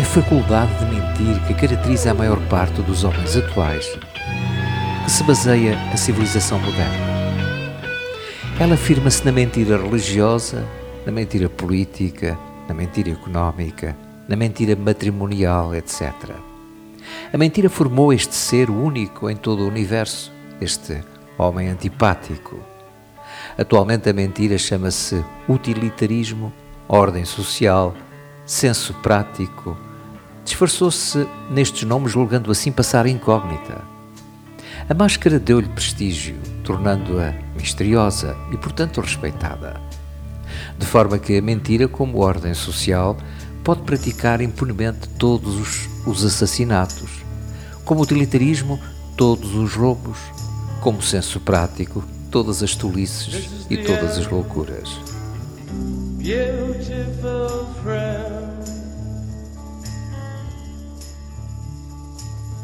É a faculdade de mentir que caracteriza a maior parte dos homens atuais, que se baseia a civilização moderna. Ela afirma-se na mentira religiosa, na mentira política, na mentira económica, na mentira matrimonial, etc. A mentira formou este ser único em todo o universo, este homem antipático. Atualmente a mentira chama-se utilitarismo, ordem social, senso prático, disfarçou-se nestes nomes, julgando assim passar incógnita. A máscara deu-lhe prestígio, tornando-a misteriosa e, portanto, respeitada. De forma que a mentira, como ordem social, pode praticar impunemente todos os, os assassinatos, como utilitarismo, todos os roubos, como senso prático, todas as tolices e todas as loucuras. Beautiful friend.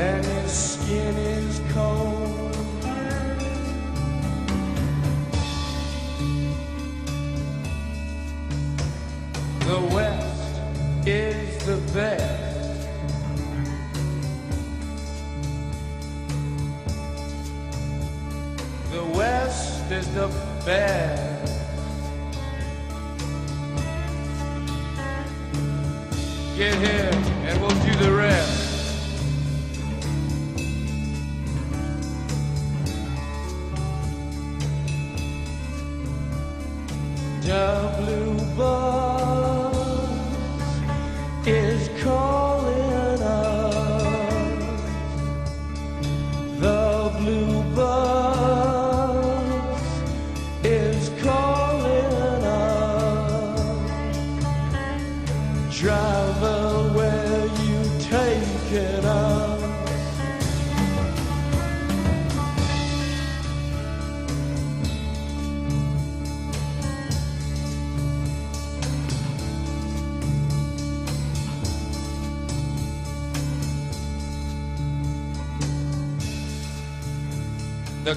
and his skin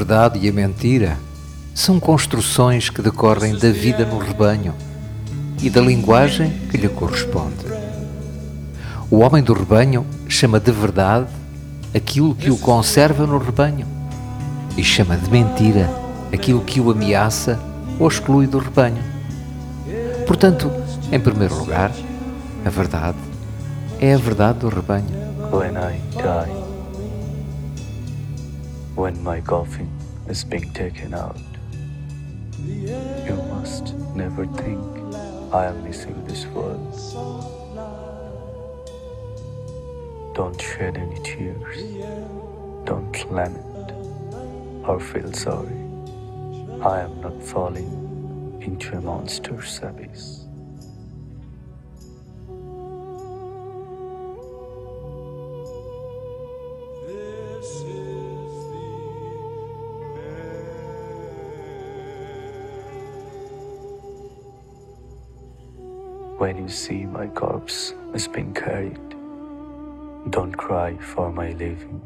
verdade e a mentira são construções que decorrem da vida no rebanho e da linguagem que lhe corresponde. O homem do rebanho chama de verdade aquilo que o conserva no rebanho e chama de mentira aquilo que o ameaça ou exclui do rebanho. Portanto, em primeiro lugar, a verdade é a verdade do rebanho. When my coffin is being taken out, you must never think I am missing this world. Don't shed any tears. Don't lament or feel sorry. I am not falling into a monster's abyss. When you see my corpse is being carried, don't cry for my leaving.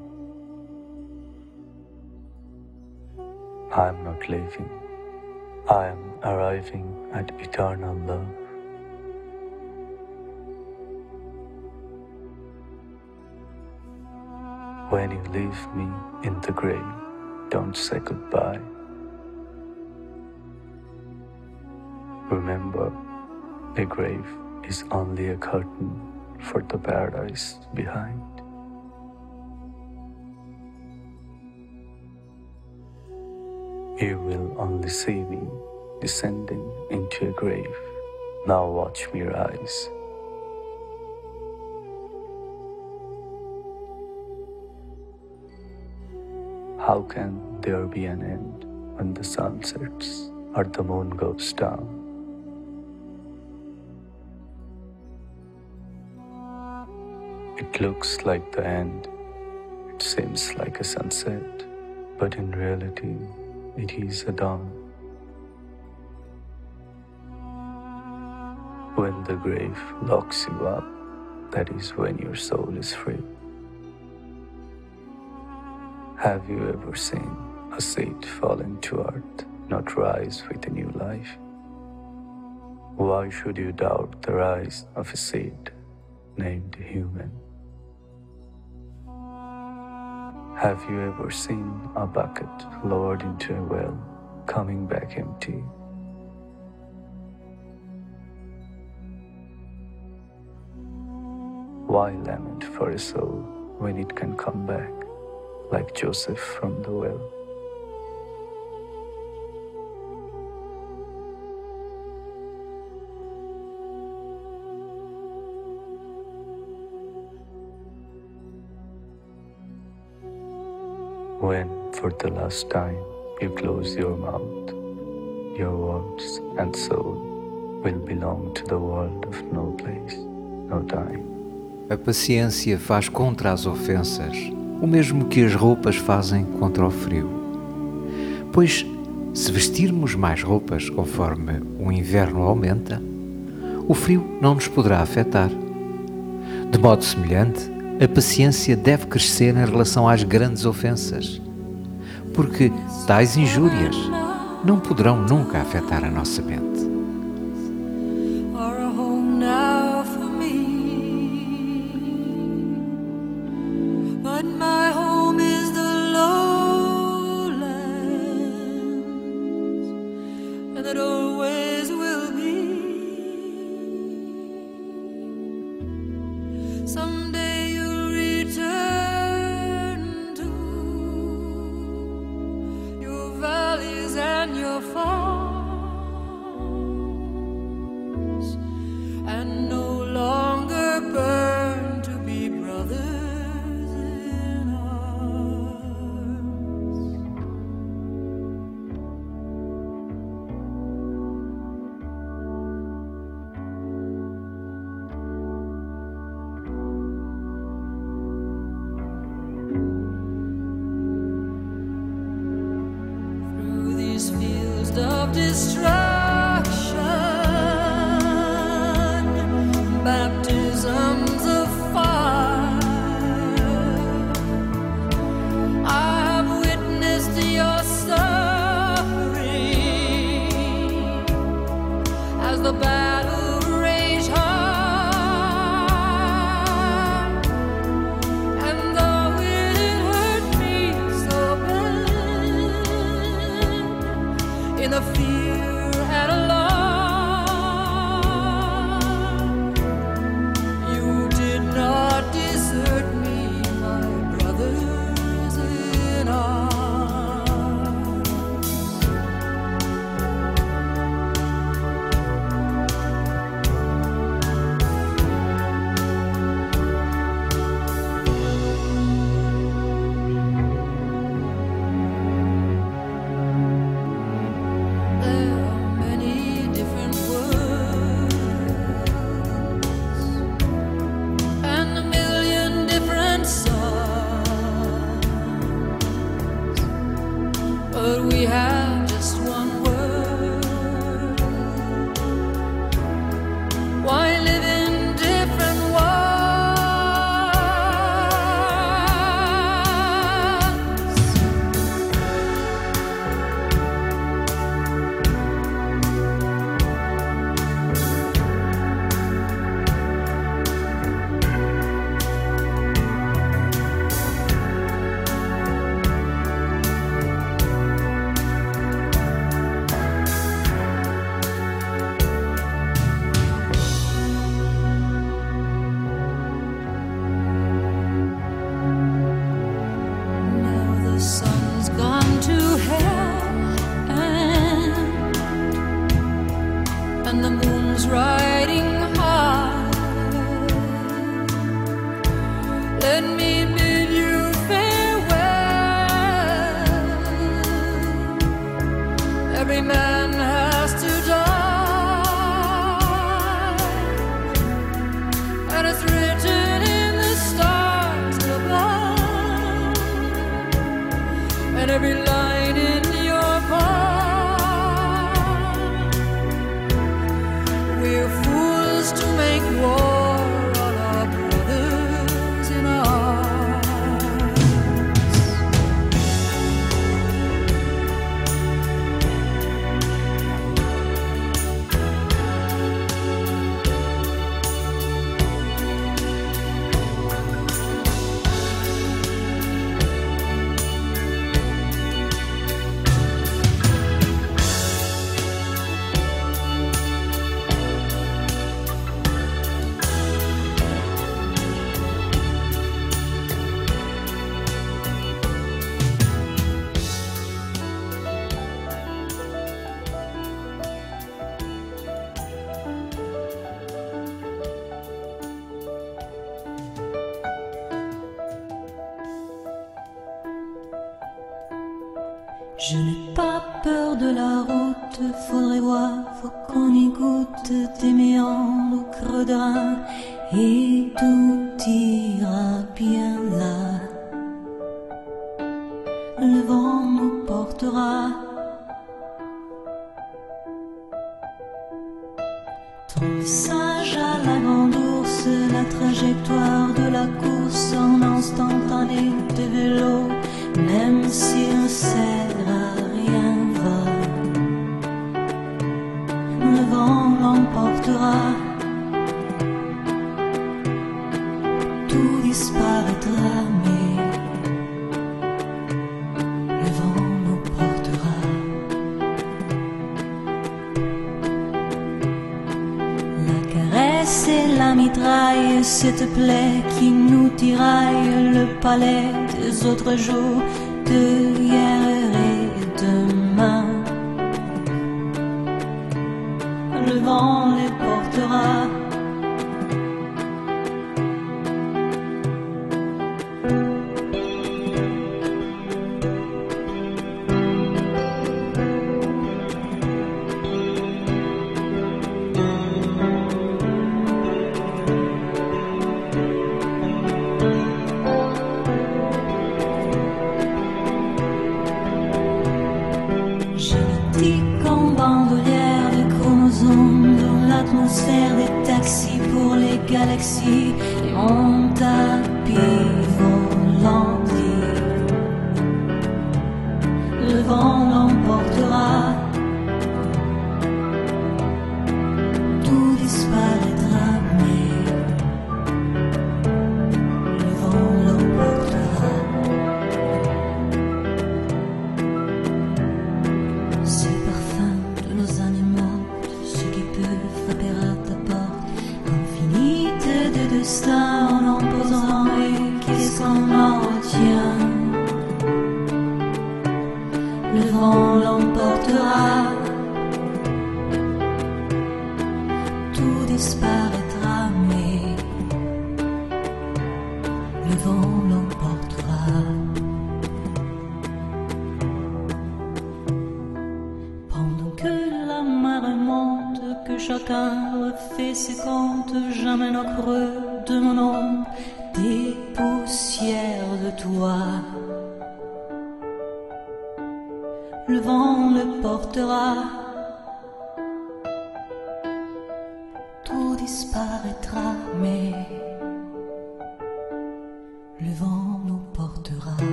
I am not leaving. I am arriving at eternal love. When you leave me in the grave, don't say goodbye. Remember, a grave is only a curtain for the paradise behind. You will only see me descending into a grave. Now watch me rise. How can there be an end when the sun sets or the moon goes down? It looks like the end. It seems like a sunset, but in reality, it is a dawn. When the grave locks you up, that is when your soul is free. Have you ever seen a seed fall into earth, not rise with a new life? Why should you doubt the rise of a seed named human? Have you ever seen a bucket lowered into a well, coming back empty? Why lament for a soul when it can come back, like Joseph from the well? When, for the last time, you close your mouth, your words and soul will belong to the world of no place, no time. A paciência faz contra as ofensas o mesmo que as roupas fazem contra o frio. Pois, se vestirmos mais roupas conforme o inverno aumenta, o frio não nos poderá afetar. De modo semelhante, a paciência deve crescer em relação às grandes ofensas, porque tais injúrias não poderão nunca afetar a nossa mente. But my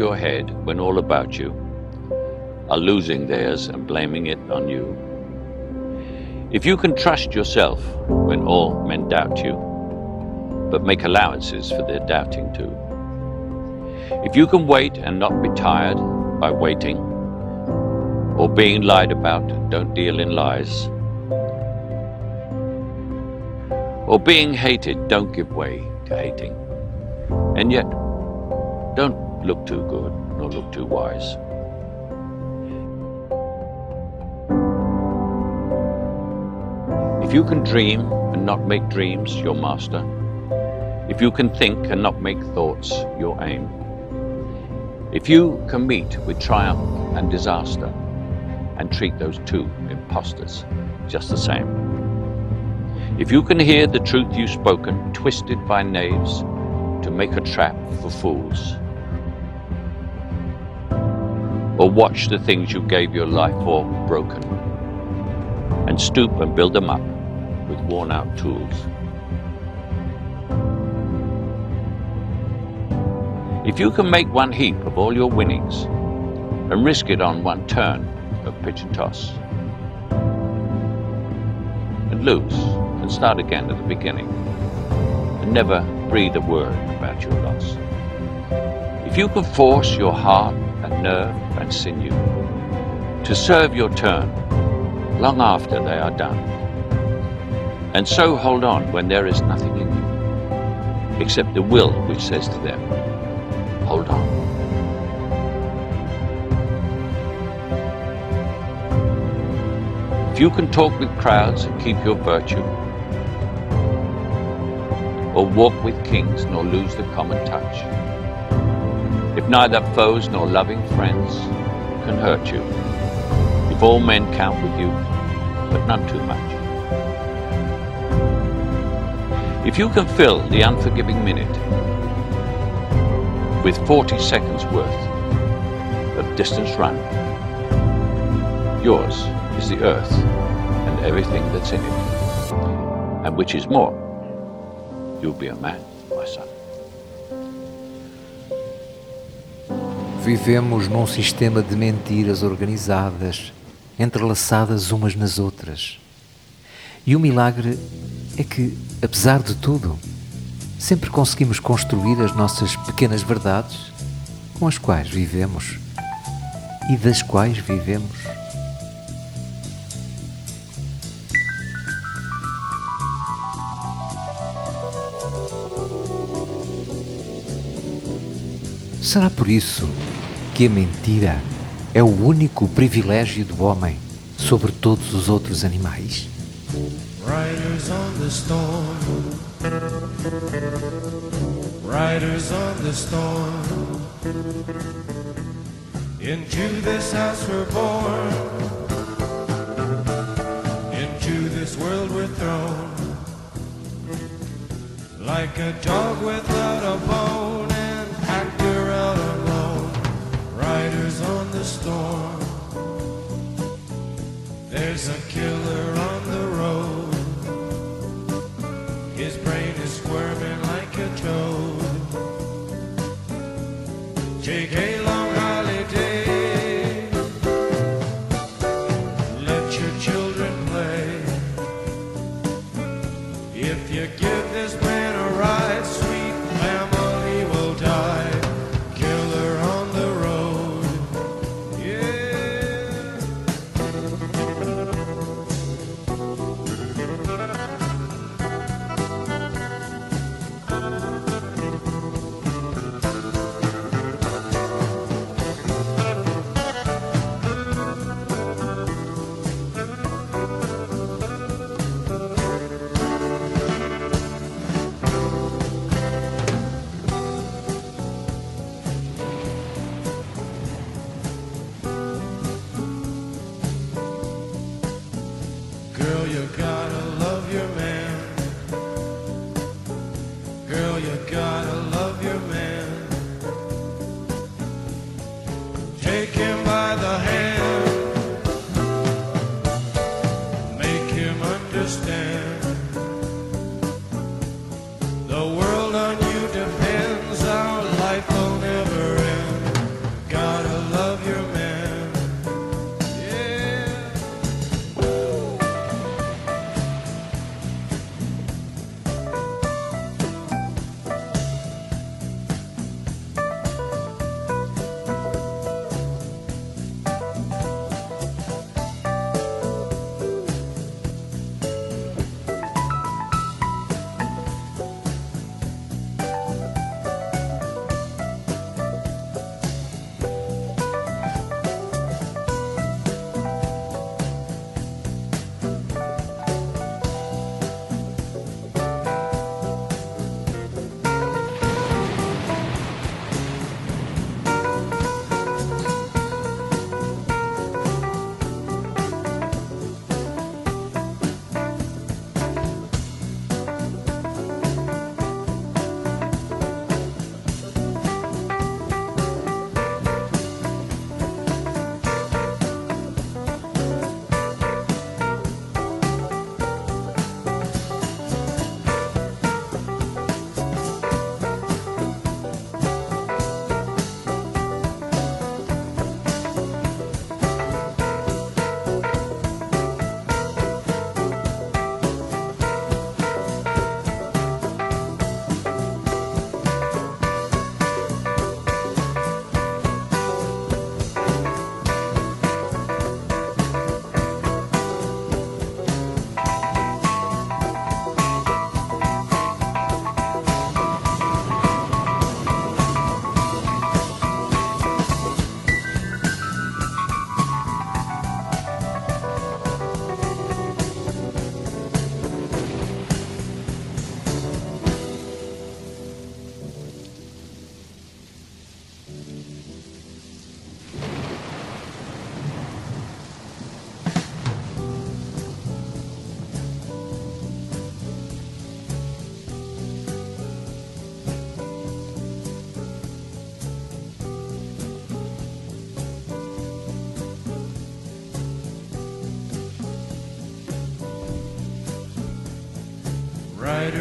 your head when all about you are losing theirs and blaming it on you. If you can trust yourself when all men doubt you, but make allowances for their doubting too. If you can wait and not be tired by waiting, or being lied about, don't deal in lies. Or being hated, don't give way to hating. And yet, don't look too good nor look too wise. If you can dream and not make dreams your master, if you can think and not make thoughts your aim, if you can meet with triumph and disaster and treat those two impostors just the same, if you can hear the truth you've spoken twisted by knaves to make a trap for fools, or watch the things you gave your life for broken, and stoop and build them up with worn out tools. If you can make one heap of all your winnings and risk it on one turn of pitch and toss, and lose and start again at the beginning, and never breathe a word about your loss. If you can force your heart and nerve and sinew to serve your turn long after they are done, and so hold on when there is nothing in you except the will which says to them, hold on. If you can talk with crowds and keep your virtue, or walk with kings nor lose the common touch, if neither foes nor loving friends can hurt you, if all men count with you, but none too much, if you can fill the unforgiving minute with 40 seconds worth of distance run, yours is the earth and everything that's in it. And which is more, you'll be a man, Vivemos num sistema de mentiras organizadas, entrelaçadas umas nas outras. E o milagre é que, apesar de tudo, sempre conseguimos construir as nossas pequenas verdades com as quais vivemos e das quais vivemos. Será por isso que a mentira é o único privilégio do homem sobre todos os outros animais? Riders on the storm. Riders on the storm. Into this house we're born. Into this world we're thrown. Like a dog without a bone, storm. There's a killer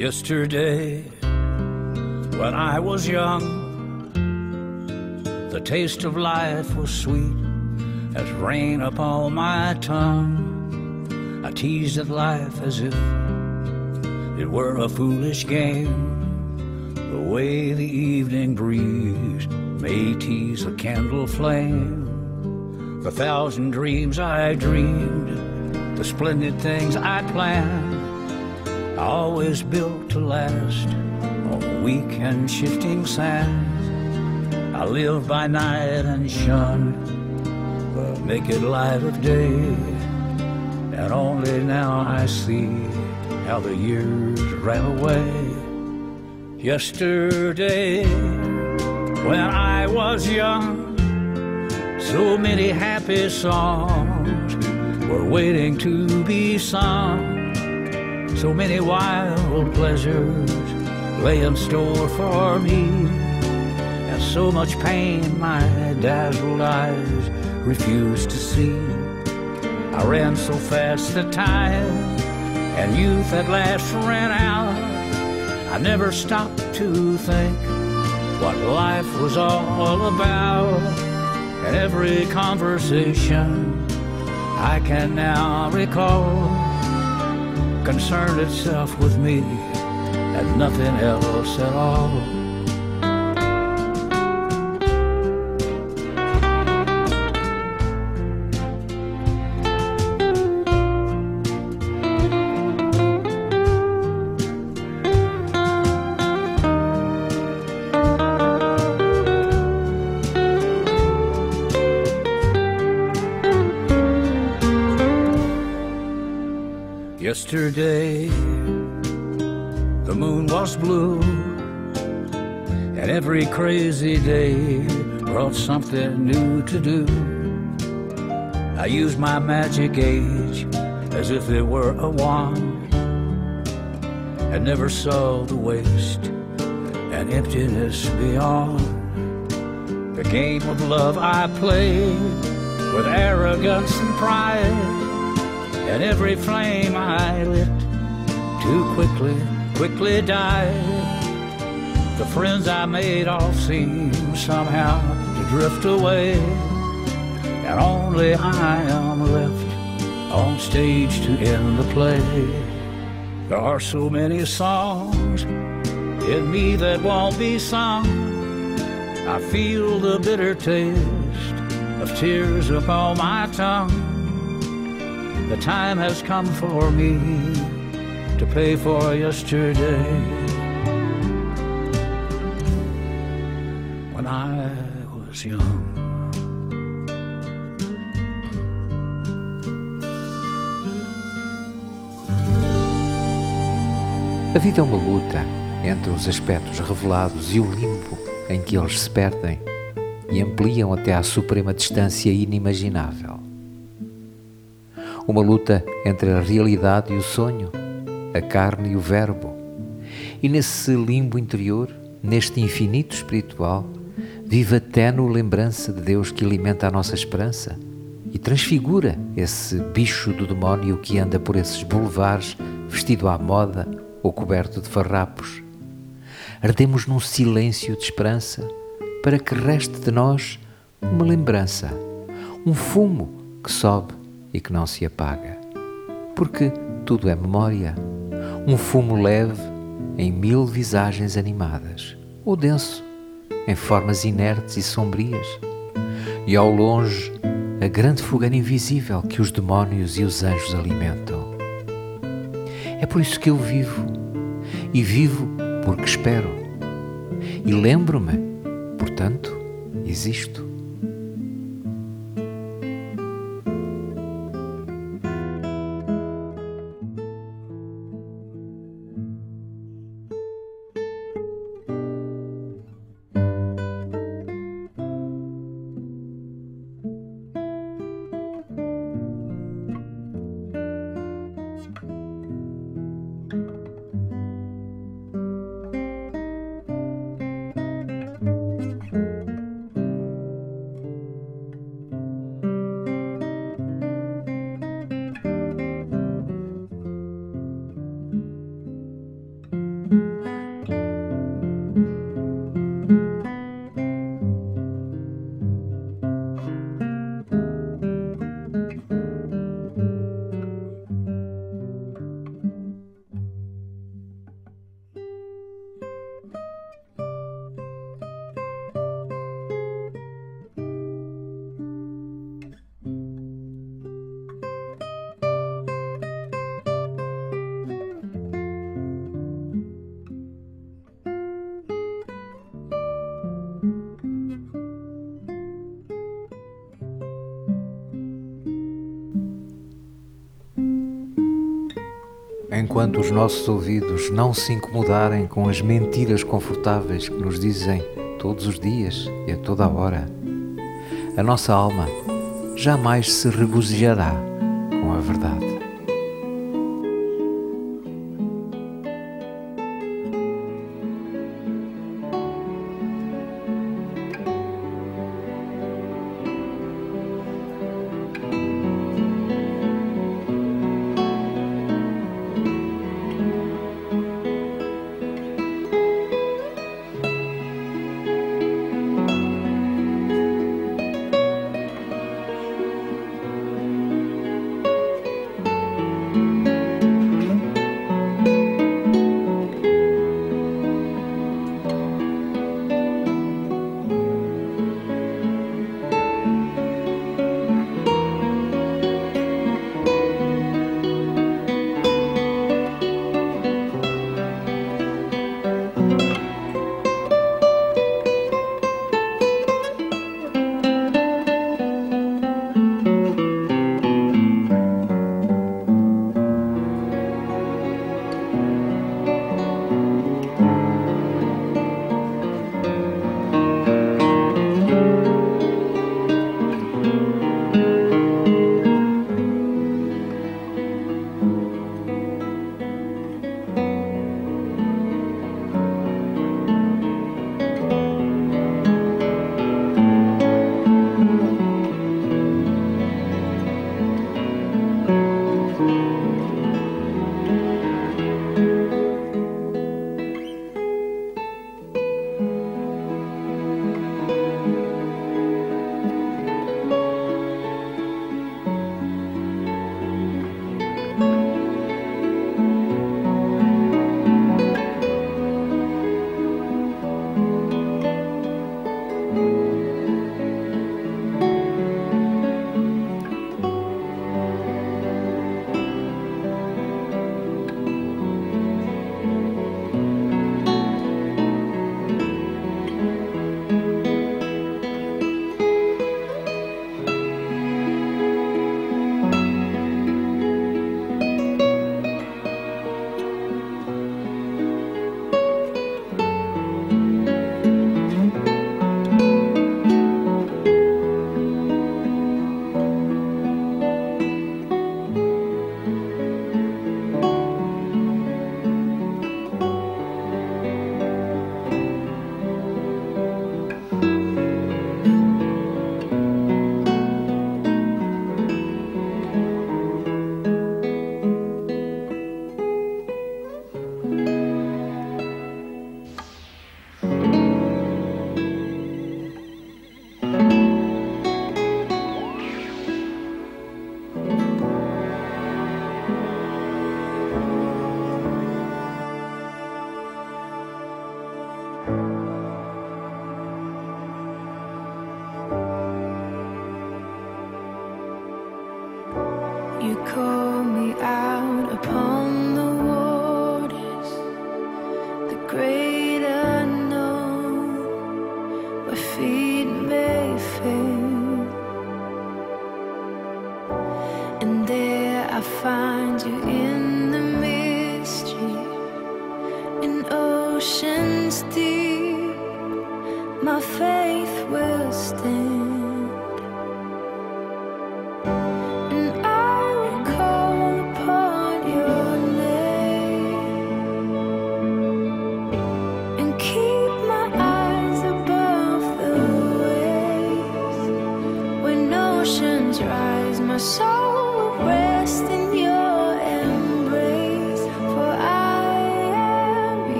Yesterday, when I was young, the taste of life was sweet as rain upon my tongue. I teased at life as if it were a foolish game. The way the evening breeze may tease a candle flame. The thousand dreams I dreamed, the splendid things I planned. Always built to last on weak and shifting sands. I live by night and shun the naked light of day. And only now I see how the years ran away. Yesterday, when I was young, so many happy songs were waiting to be sung. So many wild pleasures lay in store for me, and so much pain my dazzled eyes refused to see. I ran so fast that time and youth at last ran out. I never stopped to think what life was all about, and every conversation I can now recall concerned itself with me and nothing else at all. Yesterday, the moon was blue, and every crazy day brought something new to do. I used my magic age as if it were a wand, and never saw the waste and emptiness beyond. The game of love I played with arrogance and pride and every flame I lit too quickly, quickly died. The friends I made all seemed somehow to drift away, and only I am left on stage to end the play. There are so many songs in me that won't be sung. I feel the bitter taste of tears upon my tongue. The time has come for me to pay for yesterday. When I was young. A vida é uma luta entre os aspectos revelados e o limbo em que eles se perdem e ampliam até à suprema distância inimaginável. Uma luta entre a realidade e o sonho, a carne e o verbo. E nesse limbo interior, neste infinito espiritual, vive a ténue lembrança de Deus que alimenta a nossa esperança e transfigura esse bicho do demónio que anda por esses boulevards vestido à moda ou coberto de farrapos. Ardemos num silêncio de esperança para que reste de nós uma lembrança, um fumo que sobe e que não se apaga. Porque tudo é memória, um fumo leve em mil visagens animadas, ou denso, em formas inertes e sombrias, e ao longe a grande fogueira invisível que os demónios e os anjos alimentam. É por isso que eu vivo, e vivo porque espero, e lembro-me, portanto, existo. Enquanto os nossos ouvidos não se incomodarem com as mentiras confortáveis que nos dizem todos os dias e a toda a hora, a nossa alma jamais se regozijará com a verdade.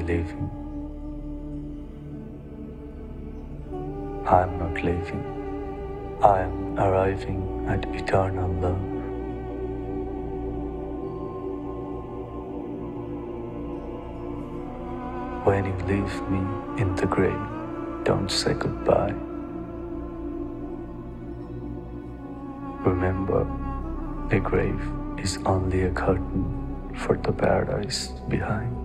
My leaving. I am not leaving. I am arriving at eternal love. When you leave me in the grave, don't say goodbye. Remember, a grave is only a curtain for the paradise behind.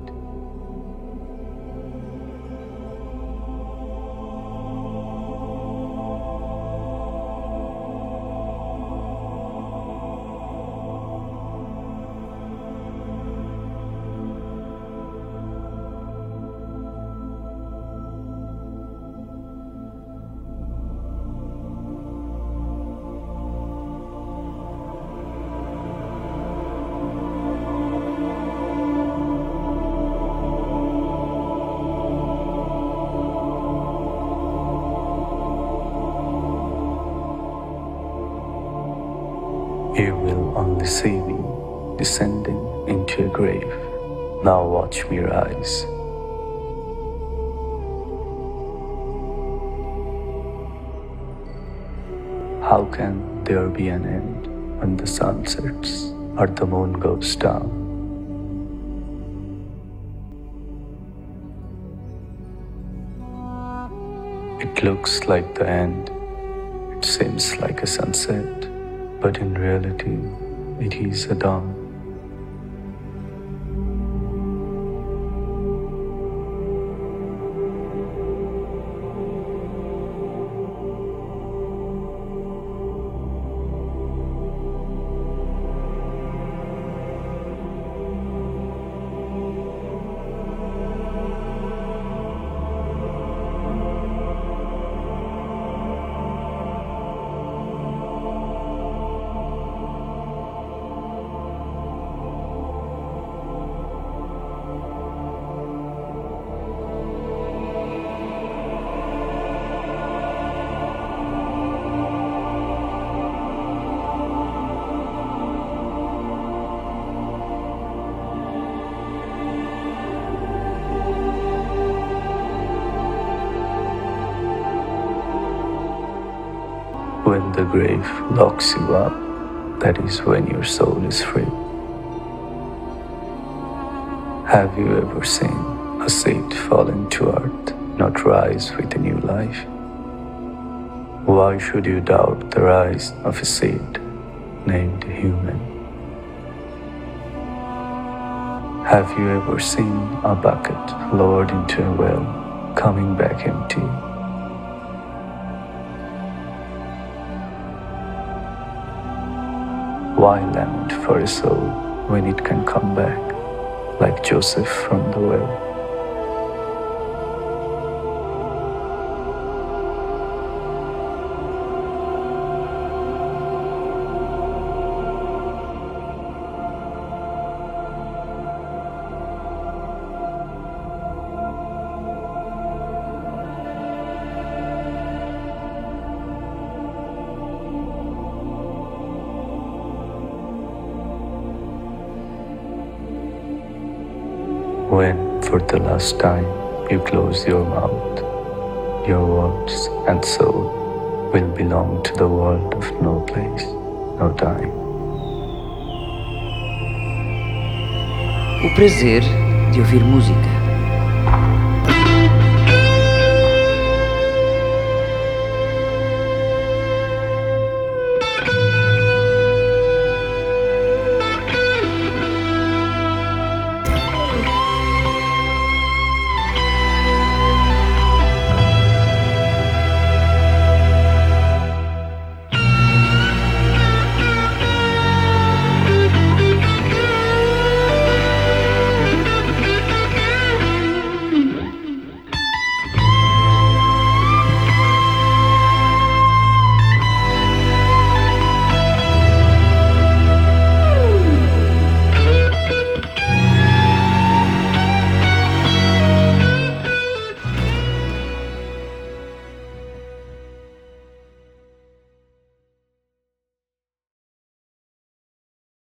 Descending into a grave. Now watch me rise. How can there be an end when the sun sets or the moon goes down? It looks like the end. It seems like a sunset but in reality, it is a dawn. The grave locks you up, that is when your soul is free. Have you ever seen a seed fall into earth, not rise with a new life? Why should you doubt the rise of a seed named human? Have you ever seen a bucket lowered into a well, coming back empty? Lament for a soul when it can come back, like Joseph from the well? Last time, you close your mouth, your words and soul will belong to the world of no place, no time. O prazer de ouvir música.